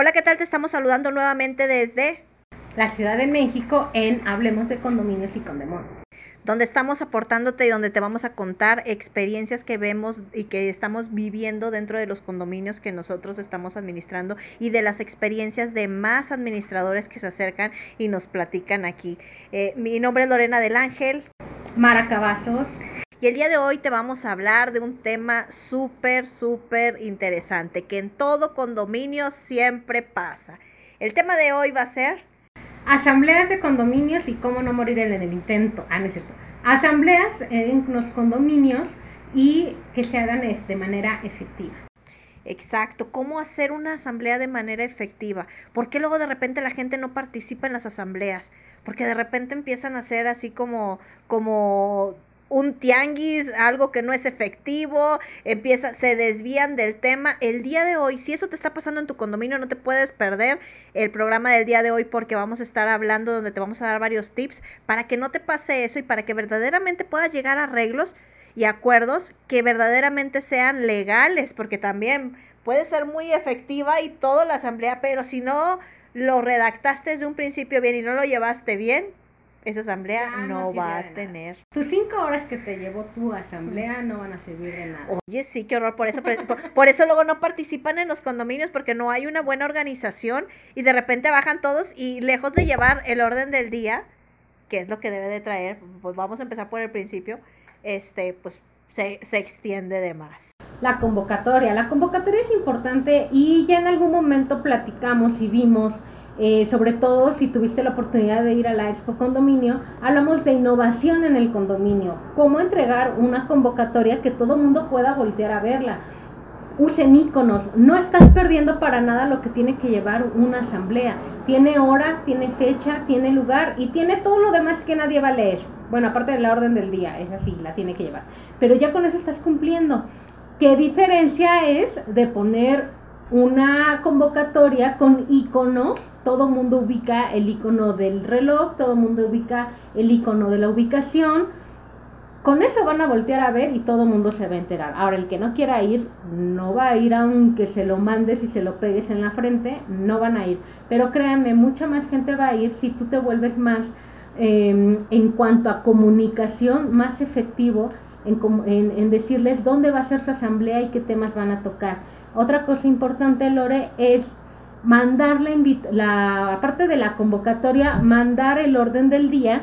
Hola, ¿qué tal? Te estamos saludando nuevamente desde la Ciudad de México en Hablemos de Condominios y Condemón. Donde estamos aportándote y donde te vamos a contar experiencias que vemos y que estamos viviendo dentro de los condominios que nosotros estamos administrando y de las experiencias de más administradores que se acercan y nos platican aquí. Eh, mi nombre es Lorena del Ángel. Mara Cavazos. Y el día de hoy te vamos a hablar de un tema súper, súper interesante que en todo condominio siempre pasa. El tema de hoy va a ser... Asambleas de condominios y cómo no morir en el intento. Ah, no es cierto. Asambleas en los condominios y que se hagan de manera efectiva. Exacto, ¿cómo hacer una asamblea de manera efectiva? ¿Por qué luego de repente la gente no participa en las asambleas? Porque de repente empiezan a ser así como, como un tianguis, algo que no es efectivo, empieza, se desvían del tema. El día de hoy, si eso te está pasando en tu condominio, no te puedes perder el programa del día de hoy porque vamos a estar hablando donde te vamos a dar varios tips para que no te pase eso y para que verdaderamente puedas llegar a arreglos y acuerdos que verdaderamente sean legales, porque también puede ser muy efectiva y toda la asamblea, pero si no lo redactaste desde un principio bien y no lo llevaste bien, esa asamblea no, va a tener. Tus cinco horas que te llevó tu asamblea no van a servir de nada. Oye, sí, qué horror. Por eso, por, eso luego no participan en los condominios porque no hay una buena organización y de repente bajan todos y lejos de llevar el orden del día, que es lo que debe de traer, pues vamos a empezar por el principio, este, pues se, se extiende de más. La convocatoria. La convocatoria es importante y ya en algún momento platicamos y vimos eh, sobre todo si tuviste la oportunidad de ir a la Expo Condominio, hablamos de innovación en el condominio, cómo entregar una convocatoria que todo mundo pueda voltear a verla. Usen iconos, no estás perdiendo para nada lo que tiene que llevar una asamblea. Tiene hora, tiene fecha, tiene lugar y tiene todo lo demás que nadie va a leer. Bueno, aparte de la orden del día, es así, la tiene que llevar. Pero ya con eso estás cumpliendo. ¿Qué diferencia es de poner una convocatoria con iconos, todo mundo ubica el icono del reloj, todo mundo ubica el icono de la ubicación, con eso van a voltear a ver y todo mundo se va a enterar. Ahora, el que no quiera ir, no va a ir aunque se lo mandes y se lo pegues en la frente, no van a ir. Pero créanme, mucha más gente va a ir si tú te vuelves más, em, en cuanto a comunicación, más efectivo en, en, en decirles dónde va a ser su asamblea y qué temas van a tocar otra cosa importante, Lore, es mandar la, la aparte de la convocatoria, mandar el orden del día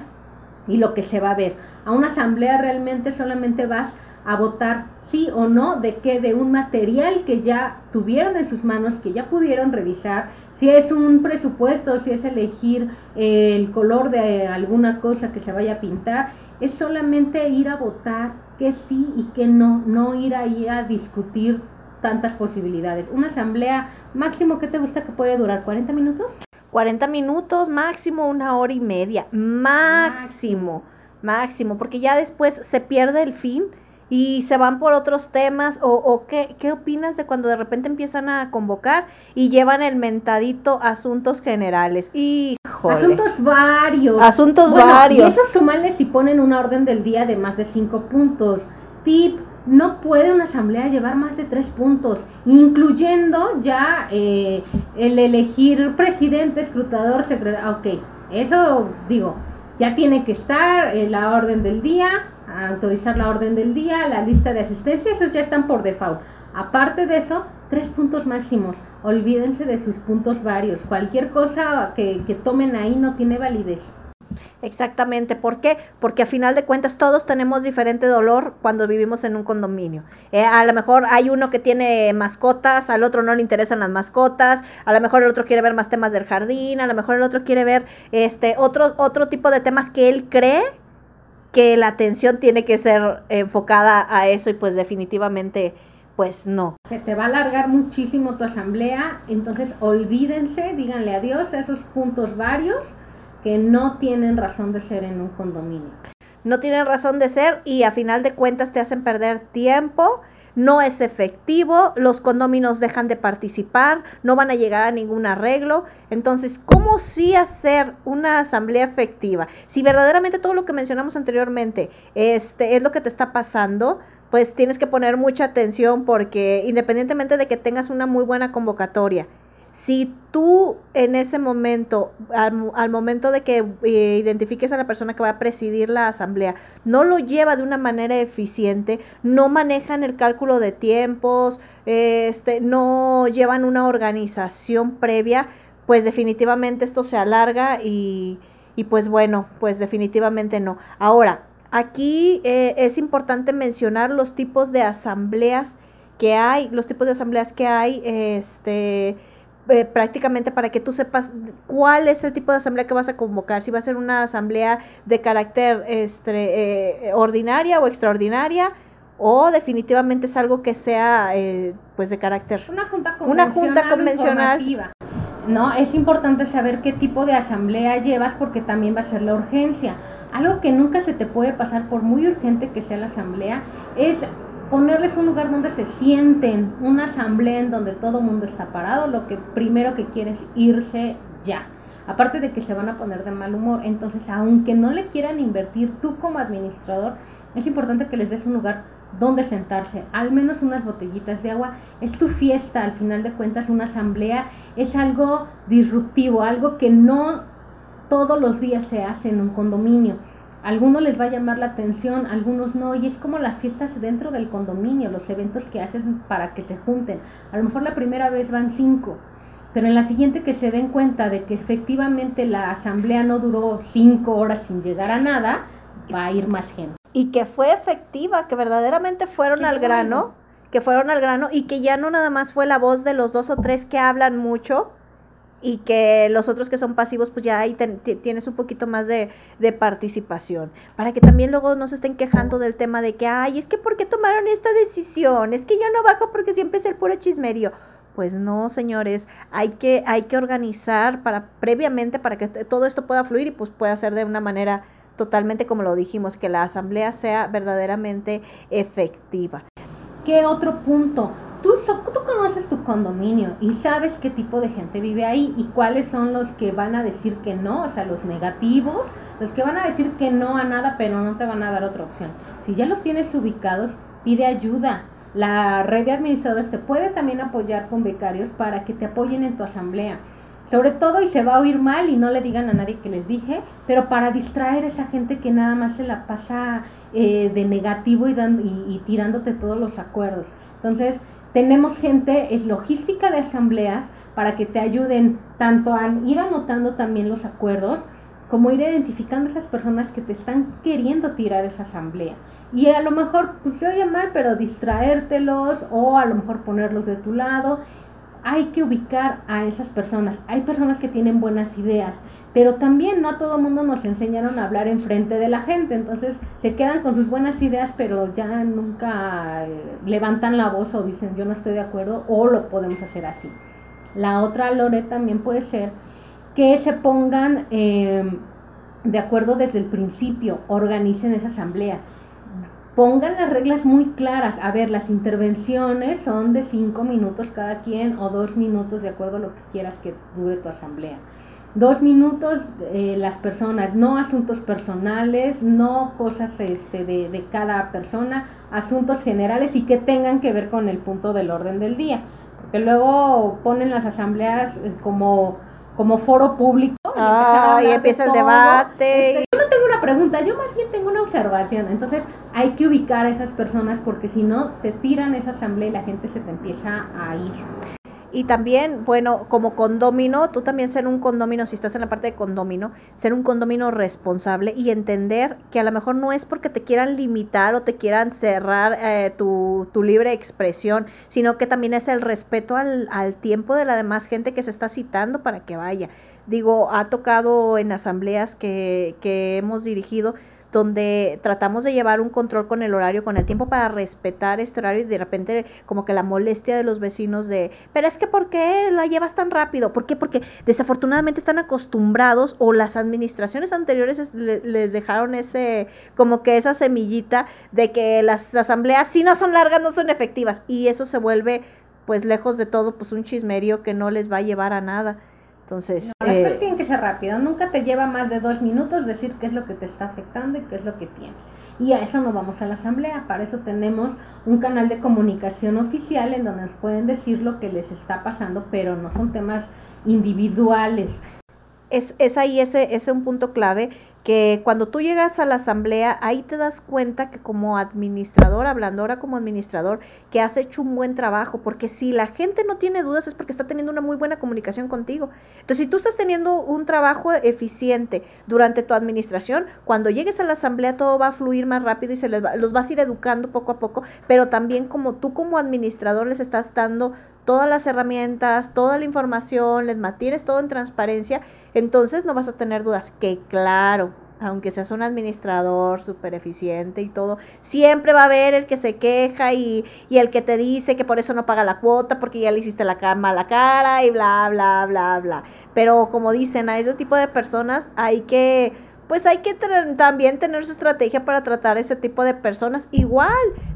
y lo que se va a ver. A una asamblea realmente solamente vas a votar sí o no de que de un material que ya tuvieron en sus manos, que ya pudieron revisar, si es un presupuesto, si es elegir el color de alguna cosa que se vaya a pintar, es solamente ir a votar que sí y que no, no ir ahí a discutir tantas posibilidades. Una asamblea máximo que te gusta que puede durar 40 minutos? 40 minutos, máximo una hora y media, máximo, máximo, porque ya después se pierde el fin y se van por otros temas o, o qué, qué opinas de cuando de repente empiezan a convocar y llevan el mentadito asuntos generales. Híjole. Asuntos varios. Asuntos varios. Y esos sumales si ponen una orden del día de más de cinco puntos. Tip, no puede una asamblea llevar más de tres puntos, incluyendo ya eh, el elegir presidente, escrutador, secretario. Ok, eso digo, ya tiene que estar en la orden del día, autorizar la orden del día, la lista de asistencia, esos ya están por default. Aparte de eso, tres puntos máximos. Olvídense de sus puntos varios. Cualquier cosa que, que tomen ahí no tiene validez. Exactamente, ¿por qué? Porque a final de cuentas todos tenemos diferente dolor cuando vivimos en un condominio. Eh, a lo mejor hay uno que tiene mascotas, al otro no le interesan las mascotas, a lo mejor el otro quiere ver más temas del jardín, a lo mejor el otro quiere ver este otro, otro tipo de temas que él cree que la atención tiene que ser enfocada a eso y pues definitivamente pues no. Se te va a alargar muchísimo tu asamblea, entonces olvídense, díganle adiós a esos puntos varios no tienen razón de ser en un condominio. No tienen razón de ser y a final de cuentas te hacen perder tiempo, no es efectivo, los condominios dejan de participar, no van a llegar a ningún arreglo. Entonces, ¿cómo sí hacer una asamblea efectiva? Si verdaderamente todo lo que mencionamos anteriormente este, es lo que te está pasando, pues tienes que poner mucha atención porque independientemente de que tengas una muy buena convocatoria, Si tú en ese momento, al, momento de que eh, identifiques a la persona que va a presidir la asamblea, no lo lleva de una manera eficiente, no manejan el cálculo de tiempos, este, no llevan una organización previa, pues definitivamente esto se alarga y, y pues bueno, pues definitivamente no. Ahora, aquí eh, es importante mencionar los tipos de asambleas que hay, los tipos de asambleas que hay, este eh, prácticamente para que tú sepas cuál es el tipo de asamblea que vas a convocar, si va a ser una asamblea de carácter este, eh, ordinaria o extraordinaria, o definitivamente es algo que sea eh, pues de carácter. Una junta convencional, una junta convencional. no es importante saber qué tipo de asamblea llevas porque también va a ser la urgencia. Algo que nunca se te puede pasar por muy urgente que sea la asamblea es ponerles un lugar donde se sienten, una asamblea en donde todo el mundo está parado, lo que primero que quiere es irse ya. Aparte de que se van a poner de mal humor, entonces aunque no le quieran invertir tú como administrador, es importante que les des un lugar donde sentarse, al menos unas botellitas de agua. Es tu fiesta, al final de cuentas una asamblea es algo disruptivo, algo que no todos los días se hace en un condominio algunos les va a llamar la atención, algunos no, y es como las fiestas dentro del condominio, los eventos que hacen para que se junten. A lo mejor la primera vez van cinco, pero en la siguiente que se den cuenta de que efectivamente la asamblea no duró cinco horas sin llegar a nada, va a ir más gente. Y que fue efectiva, que verdaderamente fueron al grano, que fueron al grano y que ya no nada más fue la voz de los dos o tres que hablan mucho, y que los otros que son pasivos, pues ya ahí tienes un poquito más de, participación. Para que también luego no se estén quejando del tema de que, ay, es que ¿por qué tomaron esta decisión? Es que yo no bajo porque siempre es el puro chismerío. Pues no, señores, hay que, hay que organizar para previamente para que todo esto pueda fluir y pues pueda ser de una manera totalmente como lo dijimos, que la asamblea sea verdaderamente efectiva. ¿Qué otro punto? Tú, tú conoces tu condominio y sabes qué tipo de gente vive ahí y cuáles son los que van a decir que no, o sea, los negativos, los que van a decir que no a nada, pero no te van a dar otra opción. Si ya los tienes ubicados, pide ayuda. La red de administradores te puede también apoyar con becarios para que te apoyen en tu asamblea. Sobre todo, y se va a oír mal y no le digan a nadie que les dije, pero para distraer a esa gente que nada más se la pasa eh, de negativo y, y, y tirándote todos los acuerdos. Entonces, tenemos gente, es logística de asambleas para que te ayuden tanto a ir anotando también los acuerdos, como ir identificando esas personas que te están queriendo tirar esa asamblea. Y a lo mejor pues, se oye mal, pero distraértelos o a lo mejor ponerlos de tu lado. Hay que ubicar a esas personas. Hay personas que tienen buenas ideas, pero también no a todo mundo nos enseñaron a hablar en frente de la gente, entonces se quedan con sus buenas ideas, pero ya nunca eh, levantan la voz o dicen yo no estoy de acuerdo o lo podemos hacer así. La otra, Lore, también puede ser que se pongan em, de acuerdo desde el principio, organicen esa asamblea. Pongan las reglas muy claras. A ver, las intervenciones son de cinco minutos cada quien o dos minutos, de acuerdo a lo que quieras que dure tu asamblea dos minutos eh, las personas, no asuntos personales, no cosas este, de, de, cada persona, asuntos generales y que tengan que ver con el punto del orden del día. Porque luego ponen las asambleas eh, como, como foro público. Y, empieza el debate. Este, yo no tengo una pregunta, yo más bien tengo una observación. Entonces hay que ubicar a esas personas porque si no te tiran esa asamblea y la gente se te empieza a ir. Y también, bueno, como condomino, tú también ser un condomino, si estás en la parte de condomino, ser un condomino responsable y entender que a lo mejor no es porque te quieran limitar o te quieran cerrar eh, tu, tu, libre expresión, sino que también es el respeto al, al tiempo de la demás gente que se está citando para que vaya. Digo, ha tocado en asambleas que, que hemos dirigido donde tratamos de llevar un control con el horario, con el tiempo para respetar este horario y de repente como que la molestia de los vecinos de, pero es que ¿por qué la llevas tan rápido? ¿Por qué? Porque desafortunadamente están acostumbrados o las administraciones anteriores les dejaron ese, como que esa semillita de que las asambleas si no son largas no son efectivas y eso se vuelve pues lejos de todo pues un chismerío que no les va a llevar a nada. Entonces, no, las cosas tienen que ser rápido, nunca te lleva más de dos minutos decir qué es lo que te está afectando y qué es lo que tienes. Y a eso no vamos a la asamblea, para eso tenemos un canal de comunicación oficial en donde nos pueden decir lo que les está pasando, pero no son temas individuales. Es, es ahí ese, ese un punto clave que cuando tú llegas a la asamblea, ahí te das cuenta que como administrador, hablando ahora como administrador, que has hecho un buen trabajo, porque si la gente no tiene dudas es porque está teniendo una muy buena comunicación contigo. Entonces, si tú estás teniendo un trabajo eficiente durante tu administración, cuando llegues a la asamblea todo va a fluir más rápido y se les va, los vas a ir educando poco a poco, pero también como tú como administrador les estás dando todas las herramientas, toda la información, les mantienes todo en transparencia, entonces no vas a tener dudas. Que claro, aunque seas un administrador súper eficiente y todo, siempre va a haber el que se queja y, y, el que te dice que por eso no paga la cuota porque ya le hiciste la cama a la cara y bla, bla, bla, bla. Pero como dicen, a ese tipo de personas hay que pues hay que también tener su estrategia para tratar ese tipo de personas. Igual,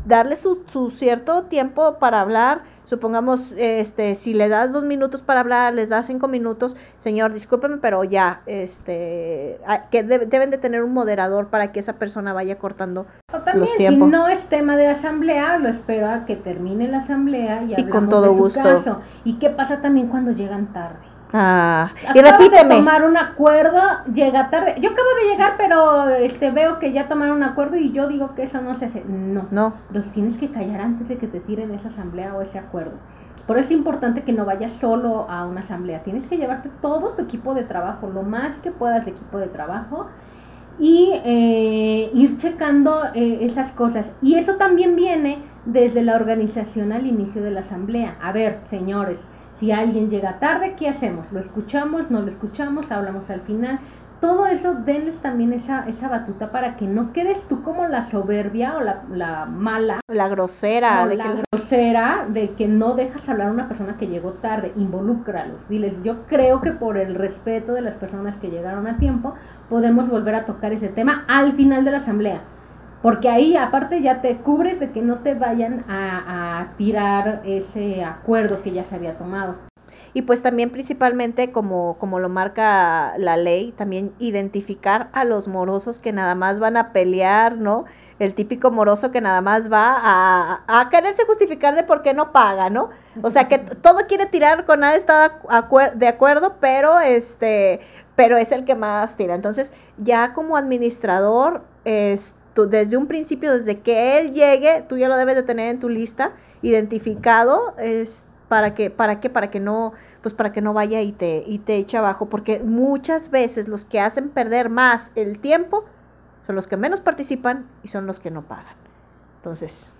darle su, su, cierto tiempo para hablar. Supongamos, este, si le das dos minutos para hablar, les das cinco minutos, señor, discúlpeme, pero ya, este, que deben de tener un moderador para que esa persona vaya cortando o también, los tiempos. Si no es tema de asamblea, lo espero a que termine la asamblea y, y con todo gusto. Caso. ¿Y qué pasa también cuando llegan tarde? Ah, y repíteme. de tomar un acuerdo, llega tarde. Yo acabo de llegar, pero este veo que ya tomaron un acuerdo y yo digo que eso no se hace. No, no. Los tienes que callar antes de que te tiren esa asamblea o ese acuerdo. Por eso es importante que no vayas solo a una asamblea. Tienes que llevarte todo tu equipo de trabajo, lo más que puedas de equipo de trabajo y eh, ir checando eh, esas cosas. Y eso también viene desde la organización al inicio de la asamblea. A ver, señores, si alguien llega tarde, ¿qué hacemos? ¿Lo escuchamos? ¿No lo escuchamos? ¿Hablamos al final? Todo eso, denles también esa, esa batuta para que no quedes tú como la soberbia o la, la mala. La grosera. de la que... grosera de que no dejas hablar a una persona que llegó tarde. Involúcralos. Diles, yo creo que por el respeto de las personas que llegaron a tiempo, podemos volver a tocar ese tema al final de la asamblea. Porque ahí aparte ya te cubres de que no te vayan a, tirar ese acuerdo que ya se había tomado. Y pues también principalmente como, como lo marca la ley, también identificar a los morosos que nada más van a pelear, ¿no? El típico moroso que nada más va a, a quererse justificar de por qué no paga, ¿no? O sea que todo quiere tirar, con nada está de acuerdo, pero este, pero es el que más tira. Entonces, ya como administrador, este desde un principio, desde que él llegue, tú ya lo debes de tener en tu lista identificado, es para que, para que, para que no, pues para que no vaya y te, y te eche abajo, porque muchas veces los que hacen perder más el tiempo son los que menos participan y son los que no pagan. Entonces.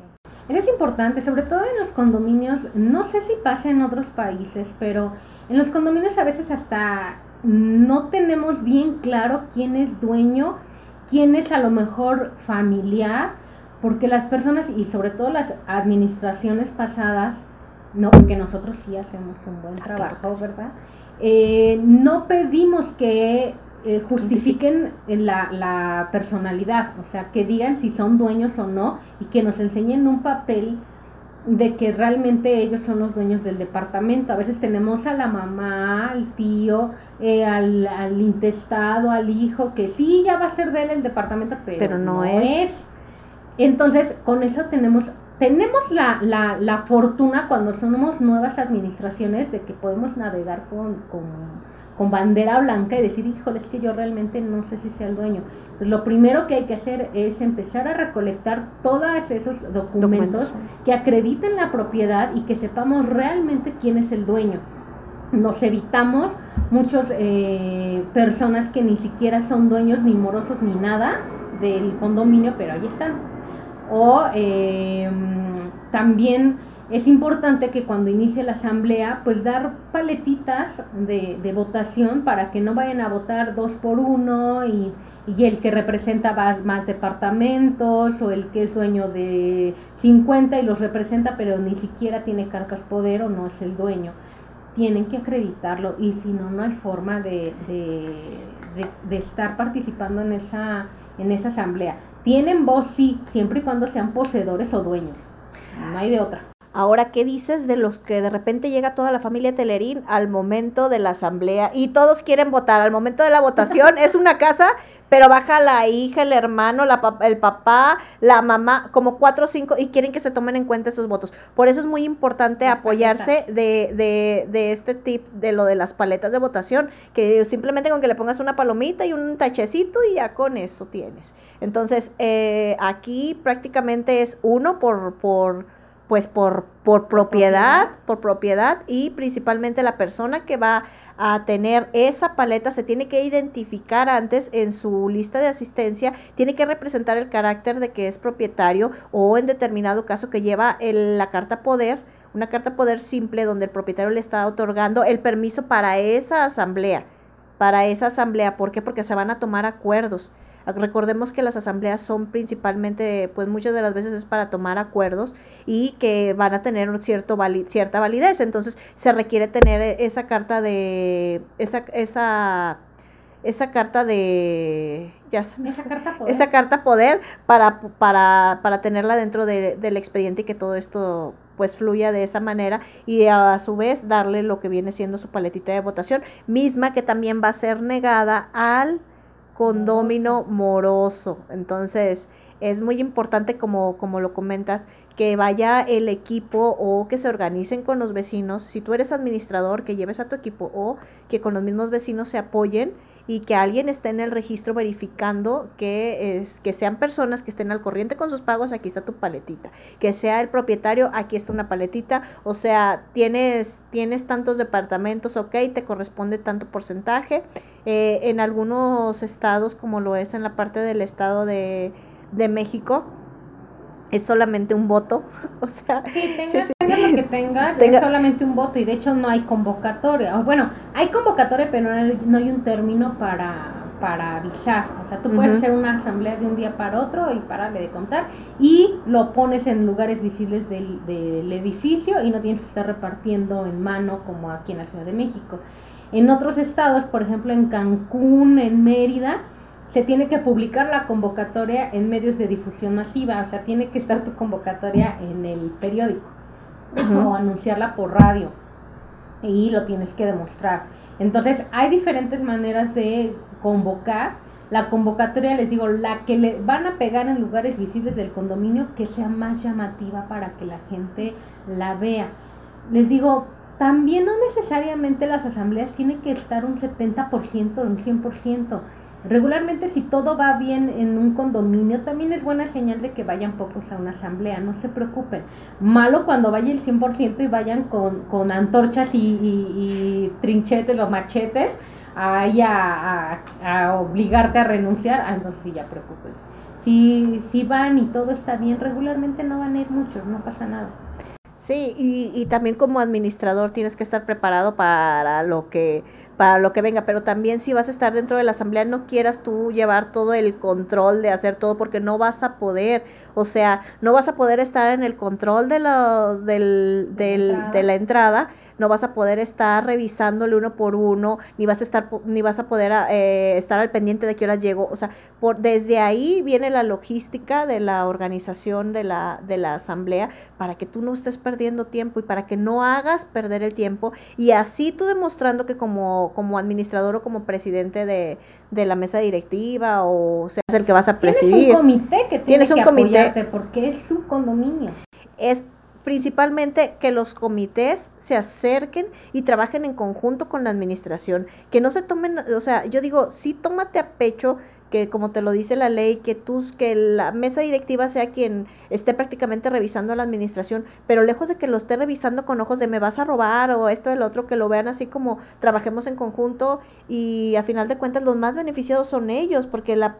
Es importante, sobre todo en los condominios, no sé si pasa en otros países, pero en los condominios a veces hasta no tenemos bien claro quién es dueño quién es a lo mejor familiar, porque las personas y sobre todo las administraciones pasadas, no, que nosotros sí hacemos un buen ah, trabajo, ¿verdad? Eh, no pedimos que eh, justifiquen la, la, personalidad, o sea, que digan si son dueños o no y que nos enseñen un papel de que realmente ellos son los dueños del departamento. A veces tenemos a la mamá, al tío, eh, al, al, intestado, al hijo, que sí, ya va a ser de él el departamento, pero, no, es. Entonces, con eso tenemos, tenemos la, la, la, fortuna cuando somos nuevas administraciones de que podemos navegar con, con, con bandera blanca y decir, híjole, es que yo realmente no sé si sea el dueño lo primero que hay que hacer es empezar a recolectar todos esos documentos, que acrediten la propiedad y que sepamos realmente quién es el dueño. Nos evitamos muchas eh, personas que ni siquiera son dueños ni morosos ni nada del condominio, pero ahí están. O em, también es importante que cuando inicie la asamblea, pues dar paletitas de, de votación para que no vayan a votar dos por uno y y el que representa más, departamentos o el que es dueño de 50 y los representa pero ni siquiera tiene cargas poder o no es el dueño. Tienen que acreditarlo y si no, no hay forma de, de, estar participando en esa, en esa asamblea. Tienen voz, sí, siempre y cuando sean poseedores o dueños. No hay de otra. Ahora, ¿qué dices de los que de repente llega toda la familia Telerín al momento de la asamblea y todos quieren votar? Al momento de la votación es una casa pero baja la hija, el hermano, la, el papá, la mamá, como cuatro o cinco, y quieren que se tomen en cuenta esos votos. Por eso es muy importante apoyarse de, de, de este tip de lo de las paletas de votación, que simplemente con que le pongas una palomita y un tachecito y ya con eso tienes. Entonces, eh, aquí prácticamente es uno por, por pues por, por propiedad, por propiedad y principalmente la persona que va a tener esa paleta se tiene que identificar antes en su lista de asistencia, tiene que representar el carácter de que es propietario o en determinado caso que lleva la carta poder, una carta poder simple donde el propietario le está otorgando el permiso para esa asamblea, para esa asamblea, ¿por qué? Porque se van a tomar acuerdos. Recordemos que las asambleas son principalmente, pues muchas de las veces es para tomar acuerdos y que van a tener cierto cierta validez. Entonces se requiere tener esa carta de, esa, esa, esa carta de, ya esa carta poder, esa carta poder para, para, para tenerla dentro de, del expediente y que todo esto pues fluya de esa manera y a su vez darle lo que viene siendo su paletita de votación, misma que también va a ser negada al condomino moroso. Entonces, es muy importante, como, como lo comentas, que vaya el equipo o que se organicen con los vecinos. Si tú eres administrador, que lleves a tu equipo o que con los mismos vecinos se apoyen y que alguien esté en el registro verificando que, es, que sean personas que estén al corriente con sus pagos, aquí está tu paletita. Que sea el propietario, aquí está una paletita. O sea, tienes, tienes tantos departamentos, ok, te corresponde tanto porcentaje. Eh, en algunos estados, como lo es en la parte del estado de, de México, es solamente un voto. o sea, tengas, que tengas, es solamente un voto y de hecho no hay convocatoria. O bueno, hay convocatoria, pero no hay, un término para, para avisar. O sea, tú puedes hacer una asamblea de un día para otro y pararle de contar y lo pones en lugares visibles del, del edificio y no tienes que estar repartiendo en mano como aquí en la Ciudad de México. En otros estados, por ejemplo en Cancún, en Mérida, se tiene que publicar la convocatoria en medios de difusión masiva, o sea, tiene que estar tu convocatoria en el periódico o anunciarla por radio y lo tienes que demostrar. Entonces, hay diferentes maneras de convocar. La convocatoria, les digo, la que le van a pegar en lugares visibles del condominio, que sea más llamativa para que la gente la vea. Les digo, también no necesariamente las asambleas tienen que estar un 70%, un 100%. Regularmente si todo va bien en un condominio, también es buena señal de que vayan pocos a una asamblea, no se preocupen. Malo cuando vaya el 100% y vayan con, antorchas y, trinchetes o machetes ahí a, a, obligarte a renunciar, ah, entonces sí ya preocupen. Si, si van y todo está bien, regularmente no van a ir muchos, no pasa nada. Sí, y, y también como administrador tienes que estar preparado para lo que para lo que venga, pero también si vas a estar dentro de la asamblea no quieras tú llevar todo el control de hacer todo porque no vas a poder, o sea, no vas a poder estar en el control de los del, del de la entrada no vas a poder estar revisándole uno por uno, ni vas a estar, ni vas a poder eh, estar al pendiente de qué horas llego. O sea, por, desde ahí viene la logística de la organización de la, de la asamblea para que tú no estés perdiendo tiempo y para que no hagas perder el tiempo. Y así tú demostrando que como, como administrador o como presidente de, de la mesa directiva o seas el que vas a presidir. Tienes un comité que tiene ¿Tienes un que comité? porque es su condominio. Es principalmente que los comités se acerquen y trabajen en conjunto con la administración, que no se tomen, o sea, yo digo, sí tómate a pecho que como te lo dice la ley, que tú, que la mesa directiva sea quien esté prácticamente revisando la administración, pero lejos de que lo esté revisando con ojos de me vas a robar o esto el otro, que lo vean así como trabajemos en conjunto y a final de cuentas los más beneficiados son ellos, porque la,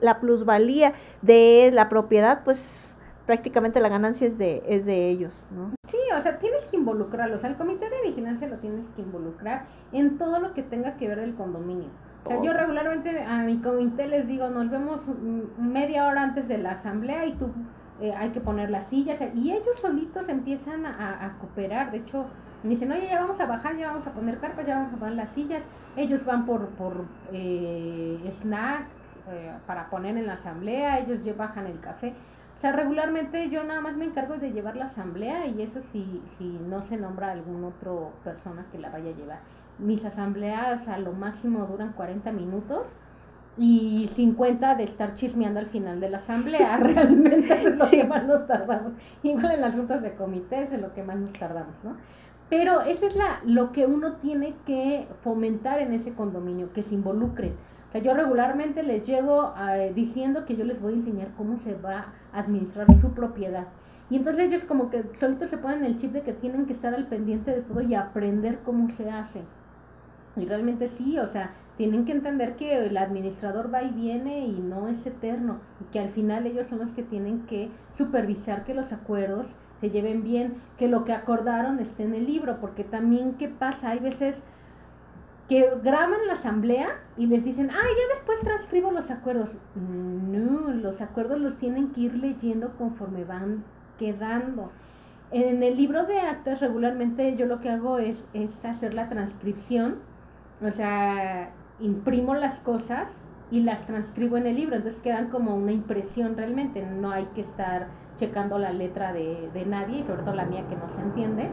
la plusvalía de la propiedad, pues prácticamente la ganancia es de, es de ellos, ¿no? Sí, o sea, tienes que involucrarlos. el comité de vigilancia lo tienes que involucrar en todo lo que tenga que ver del condominio. O sea, yo regularmente a mi comité les digo, nos vemos media hora antes de la asamblea y tú eh, hay que poner las sillas. Y ellos solitos empiezan a, cooperar. De hecho, me dicen, oye, ya vamos a bajar, ya vamos a poner carpas, ya vamos a poner las sillas. Ellos van por, por eh, snack eh, para poner en la asamblea, ellos ya bajan el café. O sea, regularmente yo nada más me encargo de llevar la asamblea y eso si, si no se nombra algún otro persona que la vaya a llevar. Mis asambleas a lo máximo duran 40 minutos y 50 de estar chismeando al final de la asamblea. Realmente es lo que más nos tardamos. Igual en las juntas de comité es lo que más nos tardamos, ¿no? Pero eso es la, lo que uno tiene que fomentar en ese condominio, que se involucren. Yo regularmente les llego eh, diciendo que yo les voy a enseñar cómo se va a administrar su propiedad. Y entonces ellos como que solitos se ponen el chip de que tienen que estar al pendiente de todo y aprender cómo se hace. Y realmente sí, o sea, tienen que entender que el administrador va y viene y no es eterno, y que al final ellos son los que tienen que supervisar que los acuerdos se lleven bien, que lo que acordaron esté en el libro, porque también, ¿qué pasa? Hay veces que graban la asamblea y les dicen, ah, ya después transcribo los acuerdos. No, los acuerdos los tienen que ir leyendo conforme van quedando. En el libro de actas regularmente yo lo que hago es, es hacer la transcripción, o sea, imprimo las cosas y las transcribo en el libro, entonces quedan como una impresión realmente, no hay que estar checando la letra de, nadie, y sobre todo la mía que no se entiende,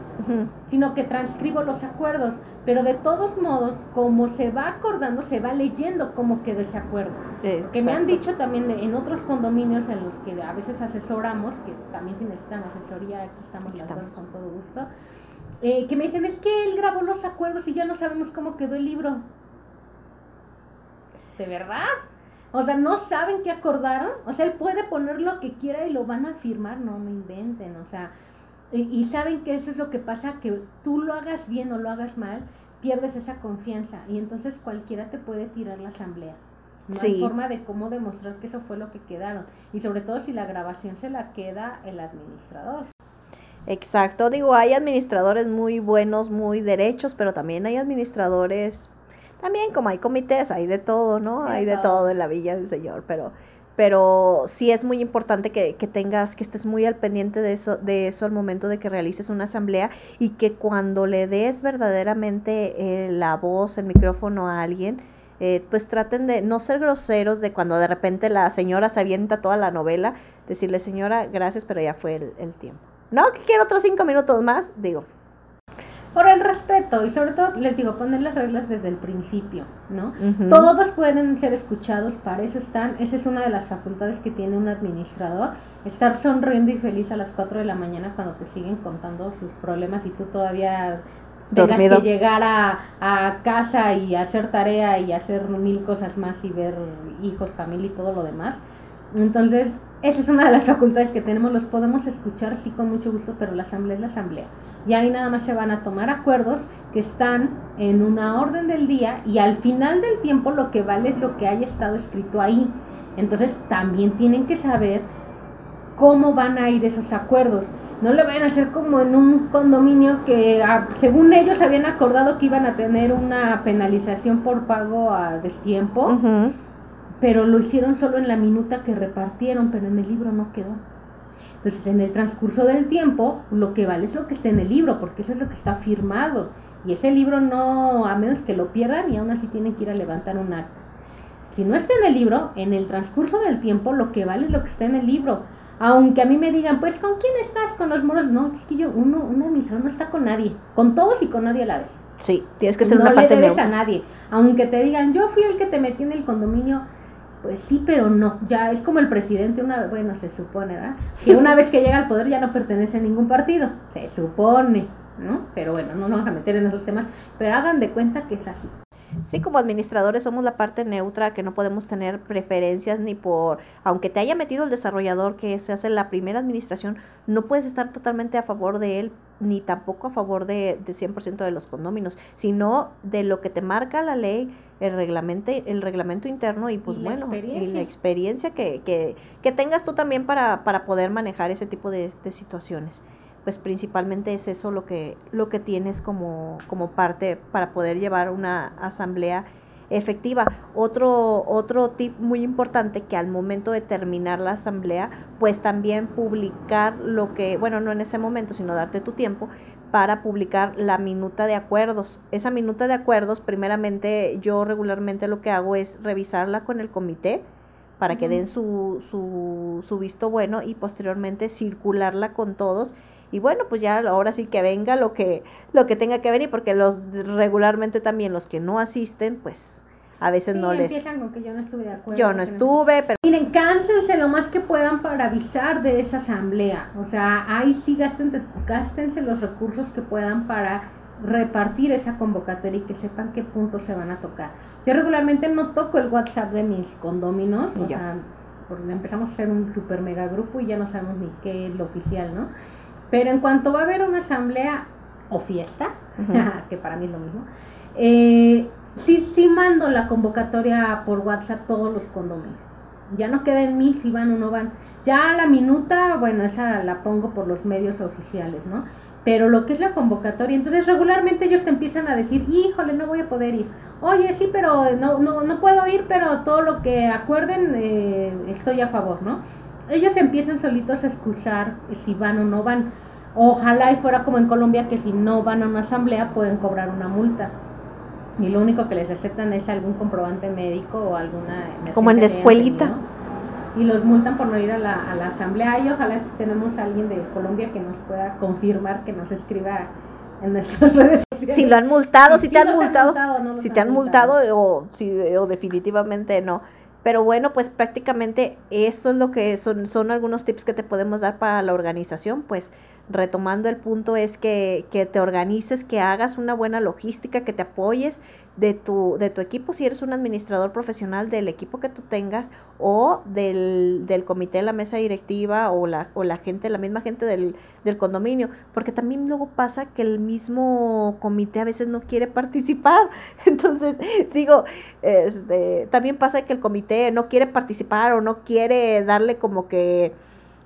sino que transcribo los acuerdos, pero de todos modos, como se va acordando, se va leyendo cómo quedó ese acuerdo. Que me han dicho también en otros condominios en los que a veces asesoramos, que también si necesitan asesoría, aquí estamos, las dos con todo gusto, eh, que me dicen, es que él grabó los acuerdos y ya no sabemos cómo quedó el libro. ¿De verdad? O sea, no saben qué acordaron. O sea, él puede poner lo que quiera y lo van a firmar. No, no inventen. O sea, y, saben que eso es lo que pasa, que tú lo hagas bien o lo hagas mal, pierdes esa confianza. Y entonces cualquiera te puede tirar la asamblea. No hay forma de cómo demostrar que eso fue lo que quedaron. Y sobre todo si la grabación se la queda el administrador. Exacto, digo, hay administradores muy buenos, muy derechos, pero también hay administradores también como hay comités, hay de todo, ¿no? Hay de todo en la Villa del Señor, pero, pero sí es muy importante que, que, tengas, que estés muy al pendiente de eso, de eso al momento de que realices una asamblea y que cuando le des verdaderamente eh, la voz, el micrófono a alguien, eh, pues traten de no ser groseros de cuando de repente la señora se avienta toda la novela, decirle señora, gracias, pero ya fue el, el tiempo. No, que quiero otros cinco minutos más, digo, por el respeto y sobre todo les digo poner las reglas desde el principio no todos pueden ser escuchados para eso están. Esa es una de las facultades que tiene un administrador estar sonriendo y feliz a las 4 de la mañana cuando te siguen contando sus problemas y tú todavía tengas que llegar a, a casa y hacer tarea y hacer mil cosas más y ver hijos familia y todo lo demás. Entonces esa es una de las facultades que tenemos. Los podemos escuchar sí con mucho gusto pero la asamblea es la asamblea y ahí nada más se van a tomar acuerdos que están en una orden del día y al final del tiempo lo que vale es lo que haya estado escrito ahí. Entonces también tienen que saber cómo van a ir esos acuerdos. No le vayan a hacer como en un condominio que ah, según ellos habían acordado que iban a tener una penalización por pago a destiempo, pero lo hicieron solo en la minuta que repartieron, pero en el libro no quedó. Entonces, en el transcurso del tiempo, lo que vale es lo que está en el libro, porque eso es lo que está firmado. Y ese libro no, a menos que lo pierdan, y aún así tienen que ir a levantar un acta. Si no está en el libro, en el transcurso del tiempo, lo que vale es lo que está en el libro. Aunque a mí me digan, pues, ¿con quién estás? ¿Con los moros? No, es que yo, uno, un administrador no está con nadie. Con todos y con nadie a la vez. Sí, tienes que ser una parte No le debes a nadie. Aunque te digan, yo fui el que te metí en el condominio pues sí, pero no, ya es como el presidente, una bueno, se supone, ¿verdad? Que una vez que llega al poder ya no pertenece a ningún partido, se supone, ¿no? Pero bueno, no nos vamos a meter en esos temas, pero hagan de cuenta que es así. Sí, como administradores somos la parte neutra, que no podemos tener preferencias ni por, aunque te haya metido el desarrollador que se hace la primera administración, no puedes estar totalmente a favor de él, ni tampoco a favor de, de 100% de los condóminos, sino de lo que te marca la ley, el reglamento, el reglamento interno y pues bueno, y la experiencia que, que, que, tengas tú también para, para poder manejar ese tipo de, de, situaciones. Pues principalmente es eso lo que, lo que tienes como, como parte para poder llevar una asamblea efectiva. Otro, otro tip muy importante que al momento de terminar la asamblea, pues también publicar lo que, bueno, no en ese momento, sino darte tu tiempo, para publicar la minuta de acuerdos. Esa minuta de acuerdos, primeramente yo regularmente lo que hago es revisarla con el comité para que den su, su, su visto bueno y posteriormente circularla con todos y bueno pues ya ahora sí que venga lo que lo que tenga que venir porque los regularmente también los que no asisten pues a veces no les... Empiezan con que yo no estuve de acuerdo. Yo no estuve, pero... Miren, cánsense lo más que puedan para avisar de esa asamblea. O sea, ahí sí gástense, gástense los recursos que puedan para repartir esa convocatoria y que sepan qué puntos se van a tocar. Yo regularmente no toco el WhatsApp de mis condóminos, o sea, porque empezamos a ser un super mega grupo y ya no sabemos ni qué es lo oficial, ¿no? Pero en cuanto va a haber una asamblea o fiesta, que para mí es lo mismo, eh, sí, sí mando la convocatoria por WhatsApp todos los condominios. Ya no queda en mí si van o no van. Ya la minuta, bueno, esa la pongo por los medios oficiales, ¿no? Pero lo que es la convocatoria, entonces regularmente ellos te empiezan a decir, híjole, no voy a poder ir. Oye, sí, pero no, no, no puedo ir, pero todo lo que acuerden eh, estoy a favor, ¿no? Ellos empiezan solitos a excusar si van o no van. Ojalá y fuera como en Colombia que si no van a una asamblea pueden cobrar una multa. Y lo único que les aceptan es algún comprobante médico o alguna... Como en la escuelita y los multan por no ir a la, a la asamblea y ojalá si tenemos a alguien de Colombia que nos pueda confirmar, que nos escriba en nuestras redes sociales. Si lo han multado, si, te han multado, si te han multado, o, si, o definitivamente no. Pero bueno, pues prácticamente esto es lo que son, son algunos tips que te podemos dar para la organización, pues retomando el punto es que, que, te organices, que hagas una buena logística, que te apoyes de tu, de tu equipo, si eres un administrador profesional del equipo que tú tengas o del, del comité de la mesa directiva o la, o la gente, la misma gente del, del condominio, porque también luego pasa que el mismo comité a veces no quiere participar. Entonces, digo, este, también pasa que el comité no quiere participar o no quiere darle como que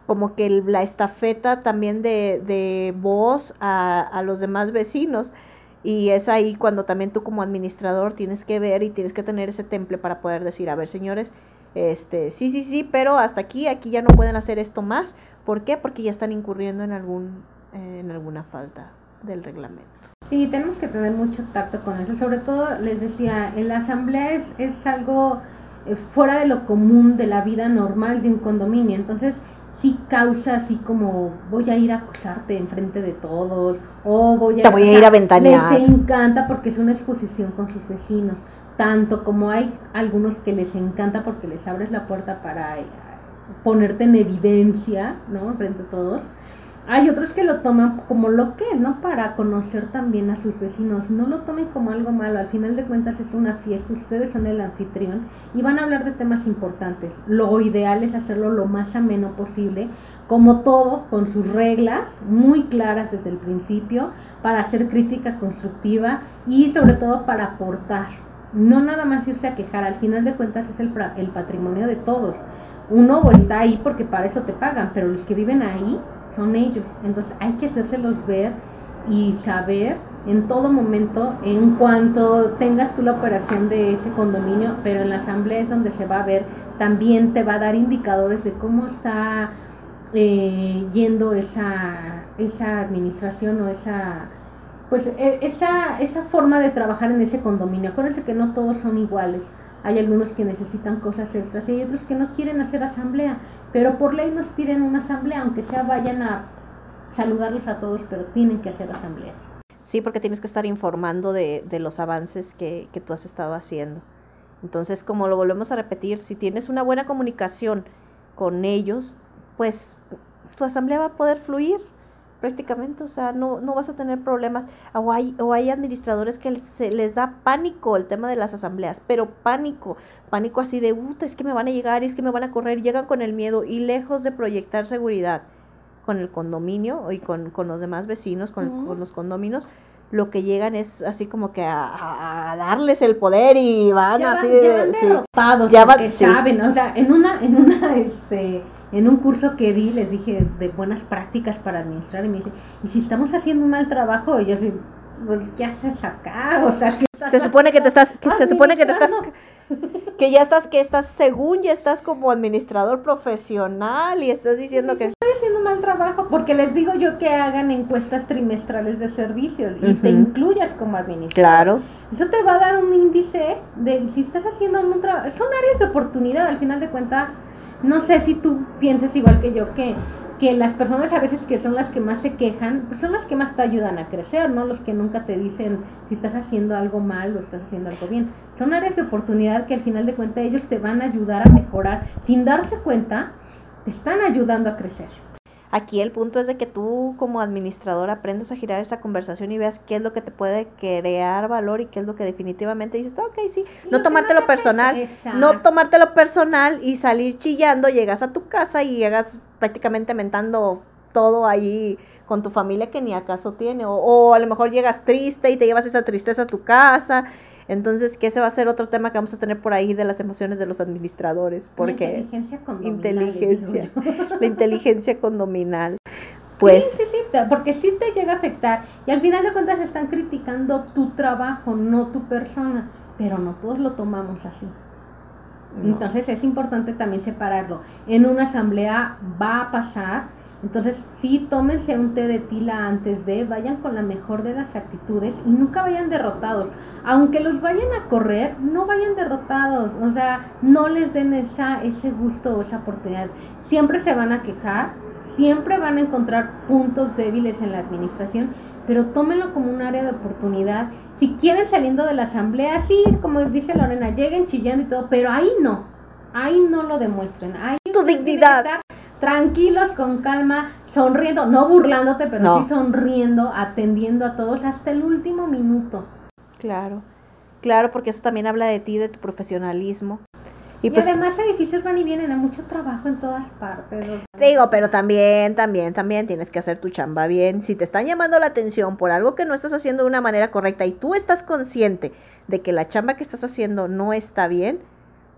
como que la estafeta también de, de voz a, a, los demás vecinos. Y es ahí cuando también tú como administrador tienes que ver y tienes que tener ese temple para poder decir, a ver señores, este, sí, sí, sí, pero hasta aquí, aquí ya no pueden hacer esto más. ¿Por qué? Porque ya están incurriendo en, algún, en alguna falta del reglamento. Sí, tenemos que tener mucho tacto con eso. Sobre todo, les decía, en la asamblea es, es algo eh, fuera de lo común de la vida normal de un condominio. Entonces, sí causa así como voy a ir a acusarte enfrente de todos o voy a, Te voy a ir a ventanear. Les encanta porque es una exposición con sus vecinos, tanto como hay algunos que les encanta porque les abres la puerta para eh, ponerte en evidencia, ¿no? Frente a todos hay otros que lo toman como lo que ¿no? Para conocer también a sus vecinos. No lo tomen como algo malo. Al final de cuentas es una fiesta. Ustedes son el anfitrión y van a hablar de temas importantes. Lo ideal es hacerlo lo más ameno posible. Como todo, con sus reglas muy claras desde el principio, para hacer crítica constructiva y sobre todo para aportar. No nada más irse a quejar. Al final de cuentas es el, el patrimonio de todos. Uno está ahí porque para eso te pagan, pero los que viven ahí son ellos. Entonces hay que hacérselos ver y saber en todo momento, en cuanto tengas tú la operación de ese condominio, pero en la asamblea es donde se va a ver, también te va a dar indicadores de cómo está eh, yendo esa, esa administración o esa pues e, esa, esa forma de trabajar en ese condominio. Acuérdense que no todos son iguales. Hay algunos que necesitan cosas extras y hay otros que no quieren hacer asamblea. Pero por ley nos piden una asamblea, aunque sea vayan a saludarlos a todos, pero tienen que hacer asamblea. Sí, porque tienes que estar informando de, de los avances que, que tú has estado haciendo. Entonces, como lo volvemos a repetir, si tienes una buena comunicación con ellos, pues tu asamblea va a poder fluir prácticamente, o sea, no, no vas a tener problemas. O hay, o hay administradores que se les da pánico el tema de las asambleas, pero pánico, pánico así de, es que me van a llegar, es que me van a correr, llegan con el miedo y lejos de proyectar seguridad con el condominio y con, con los demás vecinos, con, con los condominios, lo que llegan es así como que a, a darles el poder y van así de, ya van saben, o sea, en una, en una, este, en un curso que di les dije de buenas prácticas para administrar y me dice, ¿y si estamos haciendo un mal trabajo? Y yo así, pues, ¿qué haces acá? O sea, se supone que te estás, que se supone que te estás, que ya estás, que estás, según ya estás como administrador profesional y estás diciendo que estoy haciendo un mal trabajo porque les digo yo que hagan encuestas trimestrales de servicios y te incluyas como administrador. Claro. Eso te va a dar un índice de si estás haciendo un trabajo, son áreas de oportunidad al final de cuentas no sé si tú piensas igual que yo que que las personas a veces que son las que más se quejan, pues son las que más te ayudan a crecer, no los que nunca te dicen si estás haciendo algo mal o estás haciendo algo bien. Son áreas de oportunidad que al final de cuentas ellos te van a ayudar a mejorar. Sin darse cuenta, te están ayudando a crecer. Aquí el punto es de que tú como administrador aprendas a girar esa conversación y veas qué es lo que te puede crear valor y qué es lo que definitivamente dices, ok, sí, no tomártelo personal, no tomártelo personal y salir chillando, llegas a tu casa y llegas prácticamente mentando todo ahí con tu familia que ni acaso tiene, o, o a lo mejor llegas triste y te llevas esa tristeza a tu casa entonces, que ese va a ser otro tema que vamos a tener por ahí de las emociones de los administradores, porque la inteligencia condominal. Inteligencia, la inteligencia condominal. Pues sí, sí, sí, porque sí te llega a afectar y al final de cuentas están criticando tu trabajo, no tu persona, pero no todos lo tomamos así. Entonces es importante también separarlo. En una asamblea va a pasar entonces, sí, tómense un té de tila antes de, vayan con la mejor de las actitudes y nunca vayan derrotados. Aunque los vayan a correr, no vayan derrotados, o sea, no les den esa, ese gusto o esa oportunidad. Siempre se van a quejar, siempre van a encontrar puntos débiles en la administración, pero tómenlo como un área de oportunidad. Si quieren saliendo de la asamblea, sí, como dice Lorena, lleguen chillando y todo, pero ahí no, ahí no lo demuestren. Ahí tu dignidad tranquilos, con calma, sonriendo, no burlándote, pero sí sonriendo, atendiendo a todos hasta el último minuto. Claro, claro, porque eso también habla de ti, de tu profesionalismo. Y, pues, además edificios van y vienen, hay mucho trabajo en todas partes. digo, pero también, también, también tienes que hacer tu chamba bien. Si te están llamando la atención por algo que no estás haciendo de una manera correcta y tú estás consciente de que la chamba que estás haciendo no está bien,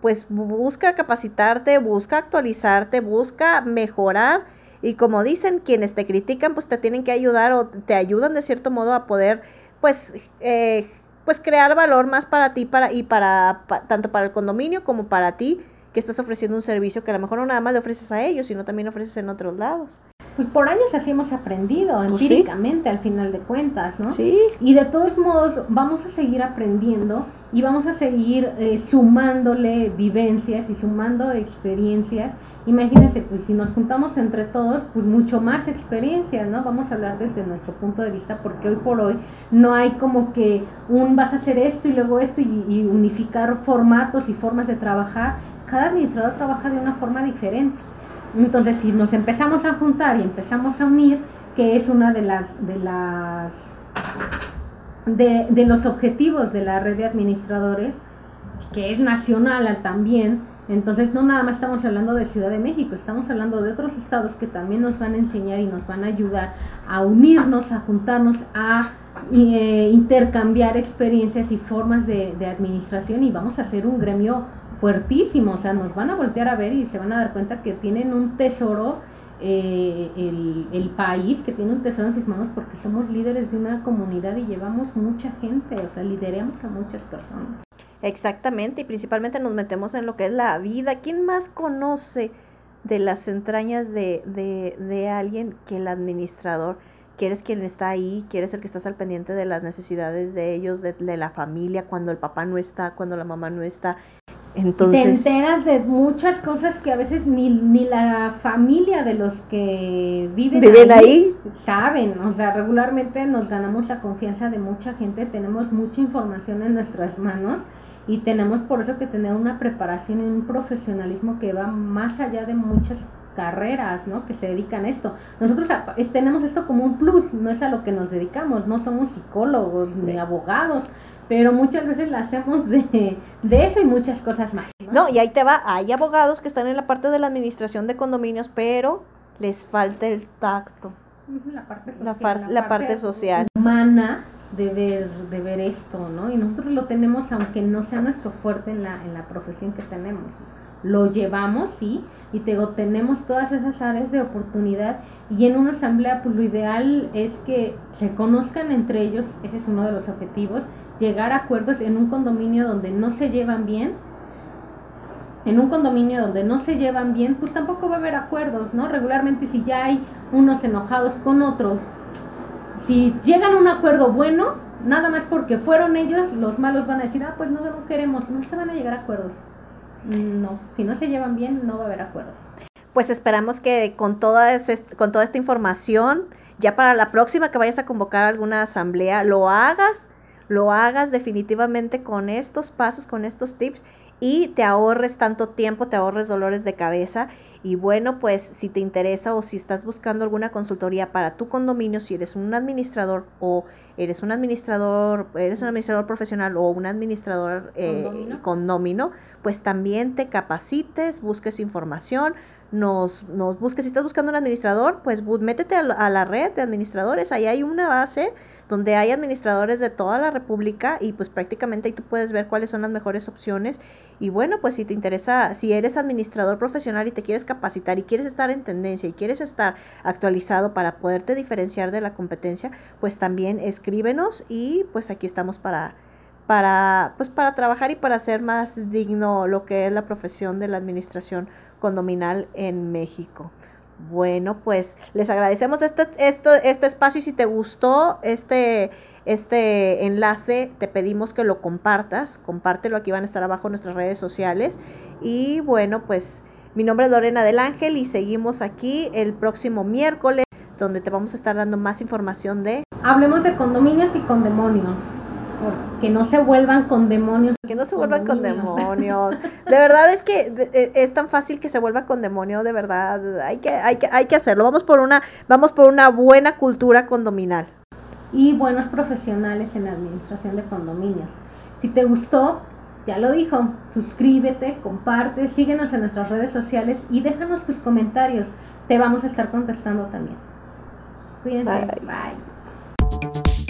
pues busca capacitarte, busca actualizarte, busca mejorar y como dicen quienes te critican pues te tienen que ayudar o te ayudan de cierto modo a poder pues eh, pues crear valor más para ti para y para, tanto para el condominio como para ti que estás ofreciendo un servicio que a lo mejor no nada más le ofreces a ellos sino también ofreces en otros lados pues por años así hemos aprendido, pues empíricamente al final de cuentas, ¿no? Sí. Y de todos modos vamos a seguir aprendiendo y vamos a seguir eh, sumándole vivencias y sumando experiencias. Imagínense, pues si nos juntamos entre todos, pues mucho más experiencias, ¿no? Vamos a hablar desde nuestro punto de vista porque hoy por hoy no hay como que un vas a hacer esto y luego esto y unificar formatos y formas de trabajar. Cada administrador trabaja de una forma diferente. Entonces, si nos empezamos a juntar y empezamos a unir, que es una de las de las de, los objetivos de la red de administradores, que es nacional también, entonces no nada más estamos hablando de Ciudad de México, estamos hablando de otros estados que también nos van a enseñar y nos van a ayudar a unirnos, a juntarnos, a eh, intercambiar experiencias y formas de, administración y vamos a hacer un gremio fuertísimo, o sea, nos van a voltear a ver y se van a dar cuenta que tienen un tesoro, eh, el, el, país que tiene un tesoro en sus manos porque somos líderes de una comunidad y llevamos mucha gente, o sea, lideramos a muchas personas. Exactamente, y principalmente nos metemos en lo que es la vida. ¿Quién más conoce de las entrañas de, de, de alguien que el administrador? quieres quien está ahí, quieres el que estás al pendiente de las necesidades de ellos, de, de, la familia, cuando el papá no está, cuando la mamá no está. Entonces, te enteras de muchas cosas que a veces ni, ni la familia de los que viven, ¿Viven ahí, saben. O sea, regularmente nos ganamos la confianza de mucha gente, tenemos mucha información en nuestras manos y tenemos por eso que tener una preparación y un profesionalismo que va más allá de muchas carreras, ¿no? Que se dedican a esto. Nosotros tenemos esto como un plus, no es a lo que nos dedicamos, no somos psicólogos ni abogados, pero muchas veces la hacemos de, eso y muchas cosas más. ¿no? y ahí te va, hay abogados que están en la parte de la administración de condominios, pero les falta el tacto. La parte social. La, parte, social. Humana de ver, de ver esto, ¿no? Y nosotros lo tenemos, aunque no sea nuestro fuerte en la, en la profesión que tenemos. Lo llevamos, sí, y te tenemos todas esas áreas de oportunidad y en una asamblea pues lo ideal es que se conozcan entre ellos, ese es uno de los objetivos, llegar a acuerdos en un condominio donde no se llevan bien, en un condominio donde no se llevan bien, pues tampoco va a haber acuerdos, ¿no? Regularmente si ya hay unos enojados con otros, si llegan a un acuerdo bueno, nada más porque fueron ellos, los malos van a decir, ah, pues no, no queremos, no se van a llegar a acuerdos. No, si no se llevan bien, no va a haber acuerdos. pues esperamos que con toda, con toda esta información, ya para la próxima que vayas a convocar alguna asamblea, lo hagas, lo hagas definitivamente con estos pasos, con estos tips y te ahorres tanto tiempo, te ahorres dolores de cabeza. Y bueno, pues si te interesa o si estás buscando alguna consultoría para tu condominio, si eres un administrador o eres un administrador, eres un administrador profesional o un administrador eh, condomino, pues también te capacites, busques información, nos, nos busques. Si estás buscando un administrador, pues métete a, a la red de administradores. Ahí hay una base donde hay administradores de toda la República y pues prácticamente ahí tú puedes ver cuáles son las mejores opciones. Y bueno, pues si te interesa, si eres administrador profesional y te quieres capacitar y quieres estar en tendencia y quieres estar actualizado para poderte diferenciar de la competencia, pues también escríbenos y pues aquí estamos para para pues para trabajar y para hacer más digno lo que es la profesión de la administración condominal en México. Bueno, pues les agradecemos este, este, este espacio y si te gustó este, este enlace, te pedimos que lo compartas, compártelo, aquí van a estar abajo nuestras redes sociales. Y bueno, pues mi nombre es Lorena del Ángel y seguimos aquí el próximo miércoles, donde te vamos a estar dando más información de... Hablemos de condominios y con demonios que no se vuelvan con demonios. Que no se vuelvan con demonios. De verdad es que e, es tan fácil que se vuelva con demonio, de verdad. Hay que, hay que, hay que hacerlo. Vamos por una, vamos por una buena cultura condominal. Y buenos profesionales en la administración de condominios. Si te gustó, ya lo dijo, suscríbete, comparte, síguenos en nuestras redes sociales y déjanos tus comentarios. Te vamos a estar contestando también. Cuídense. Bye.